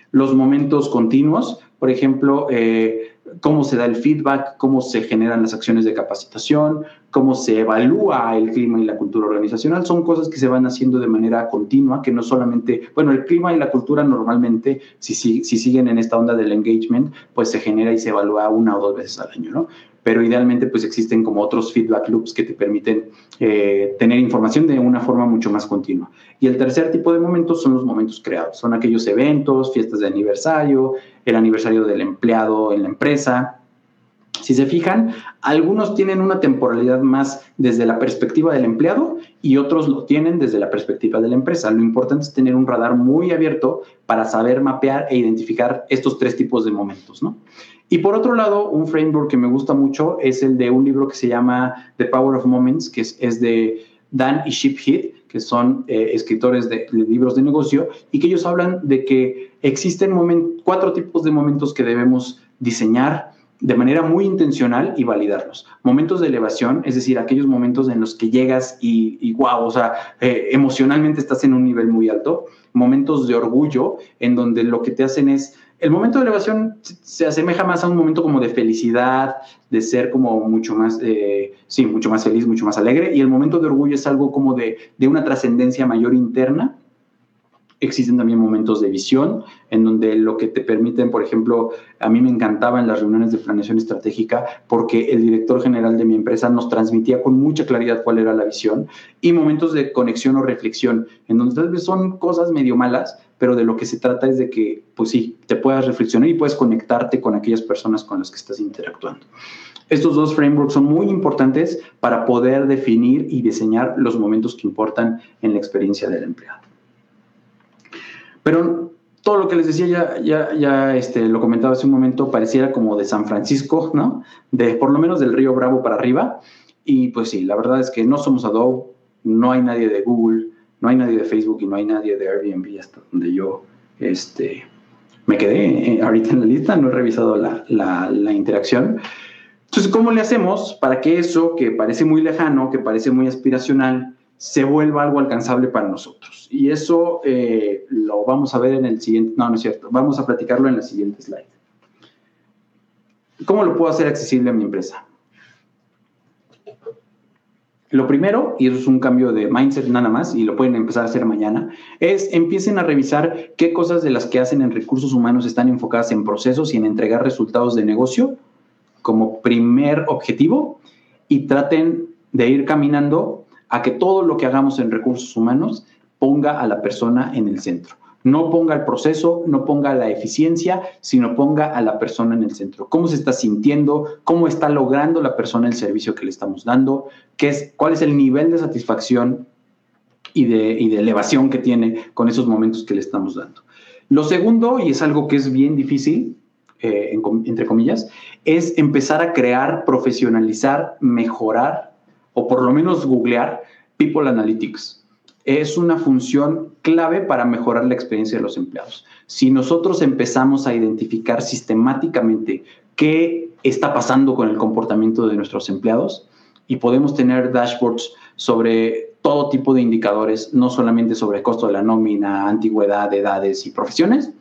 B: Los momentos continuos, por ejemplo, eh, cómo se da el feedback, cómo se generan las acciones de capacitación, cómo se evalúa el clima y la cultura organizacional. Son cosas que se van haciendo de manera continua, que no solamente, bueno, el clima y la cultura normalmente, si, si, si siguen en esta onda del engagement, pues se genera y se evalúa una o dos veces al año, ¿no? pero idealmente pues existen como otros feedback loops que te permiten eh, tener información de una forma mucho más continua. Y el tercer tipo de momentos son los momentos creados, son aquellos eventos, fiestas de aniversario, el aniversario del empleado en la empresa. Si se fijan, algunos tienen una temporalidad más desde la perspectiva del empleado y otros lo tienen desde la perspectiva de la empresa. Lo importante es tener un radar muy abierto para saber mapear e identificar estos tres tipos de momentos, ¿no? Y por otro lado, un framework que me gusta mucho es el de un libro que se llama The Power of Moments, que es, de Dan y Ship Heath, que son eh, escritores de, libros de negocio, y que ellos hablan de que existen cuatro tipos de momentos que debemos diseñar de manera muy intencional y validarlos. Momentos de elevación, es decir, aquellos momentos en los que llegas y, y wow, o sea, eh, emocionalmente estás en un nivel muy alto. Momentos de orgullo, en donde lo que te hacen es el momento de elevación se asemeja más a un momento como de felicidad, de ser como mucho más, eh, sí, mucho más feliz, mucho más alegre, y el momento de orgullo es algo como de, de una trascendencia mayor interna. Existen también momentos de visión, en donde lo que te permiten, por ejemplo, a mí me encantaba en las reuniones de planeación estratégica, porque el director general de mi empresa nos transmitía con mucha claridad cuál era la visión, y momentos de conexión o reflexión, en donde tal vez son cosas medio malas, pero de lo que se trata es de que, pues sí, te puedas reflexionar y puedes conectarte con aquellas personas con las que estás interactuando. Estos dos frameworks son muy importantes para poder definir y diseñar los momentos que importan en la experiencia del empleado. Pero todo lo que les decía ya, ya, ya este, lo comentaba hace un momento, pareciera como de San Francisco, ¿no? De por lo menos del río Bravo para arriba. Y pues sí, la verdad es que no somos Adobe, no hay nadie de Google, no hay nadie de Facebook y no hay nadie de Airbnb hasta donde yo este, me quedé eh, ahorita en la lista, no he revisado la, la, interacción. Entonces, ¿cómo le hacemos para que eso que parece muy lejano, que parece muy aspiracional, se vuelva algo alcanzable para nosotros? Y eso eh, lo vamos a ver en el siguiente, no, no es cierto, vamos a platicarlo en la siguiente slide. ¿Cómo lo puedo hacer accesible a mi empresa? Lo primero, y eso es un cambio de mindset nada más, y lo pueden empezar a hacer mañana, es empiecen a revisar qué cosas de las que hacen en recursos humanos están enfocadas en procesos y en entregar resultados de negocio como primer objetivo y traten de ir caminando a que todo lo que hagamos en recursos humanos ponga a la persona en el centro. No ponga el proceso, no ponga la eficiencia, sino ponga a la persona en el centro. ¿Cómo se está sintiendo? ¿Cómo está logrando la persona el servicio que le estamos dando? ¿Qué es, ¿Cuál es el nivel de satisfacción y de, elevación que tiene con esos momentos que le estamos dando? Lo segundo, y es algo que es bien difícil, eh, entre comillas, es empezar a crear, profesionalizar, mejorar o por lo menos googlear People Analytics es una función clave para mejorar la experiencia de los empleados. Si nosotros empezamos a identificar sistemáticamente qué está pasando con el comportamiento de nuestros empleados y podemos tener dashboards sobre todo tipo de indicadores, no solamente sobre costo de la nómina, antigüedad, edades y profesiones,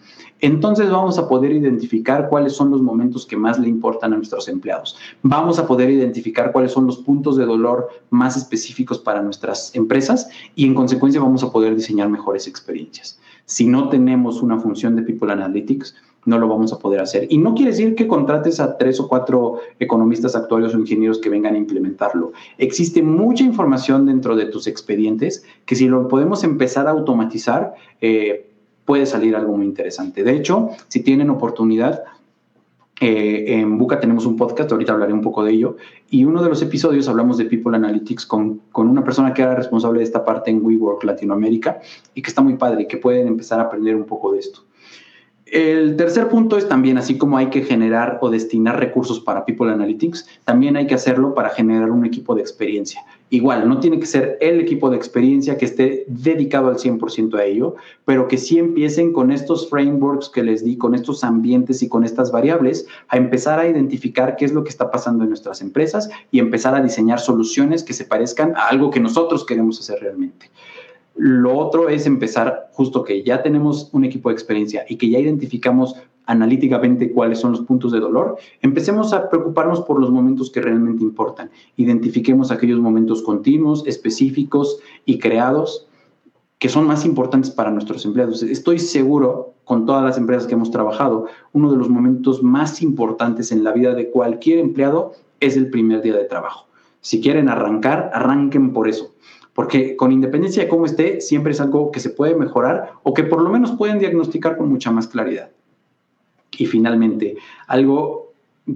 B: entonces vamos a poder identificar cuáles son los momentos que más le importan a nuestros empleados. Vamos a poder identificar cuáles son los puntos de dolor más específicos para nuestras empresas y en consecuencia vamos a poder diseñar mejores experiencias. Si no tenemos una función de People Analytics, no lo vamos a poder hacer. Y no quiere decir que contrates a tres o cuatro economistas, actuarios o ingenieros que vengan a implementarlo. Existe mucha información dentro de tus expedientes que si lo podemos empezar a automatizar, eh, puede salir algo muy interesante. De hecho, si tienen oportunidad, eh, en Buca tenemos un podcast, ahorita hablaré un poco de ello, y uno de los episodios hablamos de People Analytics con, con una persona que era responsable de esta parte en WeWork Latinoamérica y que está muy padre que pueden empezar a aprender un poco de esto. El tercer punto es también, así como hay que generar o destinar recursos para People Analytics, también hay que hacerlo para generar un equipo de experiencia. Igual, no tiene que ser el equipo de experiencia que esté dedicado al 100% a ello, pero que sí empiecen con estos frameworks que les di, con estos ambientes y con estas variables, a empezar a identificar qué es lo que está pasando en nuestras empresas y empezar a diseñar soluciones que se parezcan a algo que nosotros queremos hacer realmente. Lo otro es empezar justo que ya tenemos un equipo de experiencia y que ya identificamos analíticamente cuáles son los puntos de dolor, empecemos a preocuparnos por los momentos que realmente importan. Identifiquemos aquellos momentos continuos, específicos y creados que son más importantes para nuestros empleados. Estoy seguro, con todas las empresas que hemos trabajado, uno de los momentos más importantes en la vida de cualquier empleado es el primer día de trabajo. Si quieren arrancar, arranquen por eso porque con independencia de cómo esté, siempre es algo que se puede mejorar o que por lo menos pueden diagnosticar con mucha más claridad. Y finalmente, algo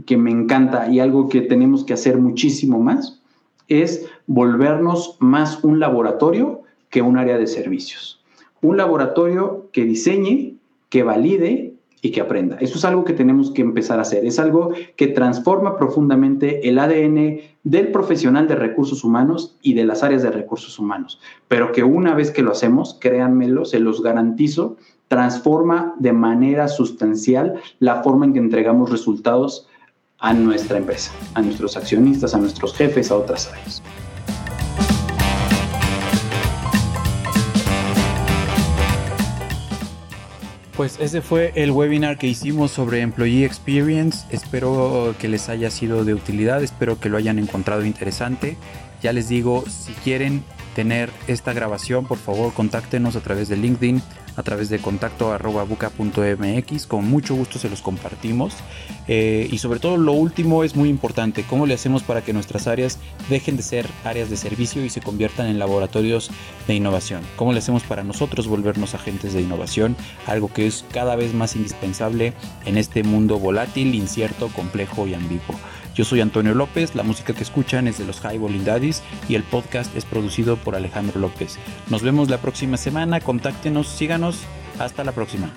B: que me encanta y algo que tenemos que hacer muchísimo más es volvernos más un laboratorio que un área de servicios. Un laboratorio que diseñe, que valide y que aprenda. Eso es algo que tenemos que empezar a hacer. Es algo que transforma profundamente el ADN del profesional de recursos humanos y de las áreas de recursos humanos. Pero que una vez que lo hacemos, créanmelo, se los garantizo, transforma de manera sustancial la forma en que entregamos resultados a nuestra empresa, a nuestros accionistas, a nuestros jefes, a otras áreas.
A: Pues ese fue el webinar que hicimos sobre Employee Experience. Espero que les haya sido de utilidad, espero que lo hayan encontrado interesante. Ya les digo, si quieren tener esta grabación, por favor contáctenos a través de LinkedIn a través de contacto arroba buca.mx. Con mucho gusto se los compartimos. Eh, y sobre todo lo último es muy importante, cómo le hacemos para que nuestras áreas dejen de ser áreas de servicio y se conviertan en laboratorios de innovación. Cómo le hacemos para nosotros volvernos agentes de innovación, algo que es cada vez más indispensable en este mundo volátil, incierto, complejo y ambiguo. Yo soy Antonio López, la música que escuchan es de los Highballing Daddies y el podcast es producido por Alejandro López. Nos vemos la próxima semana, contáctenos, síganos, hasta la próxima.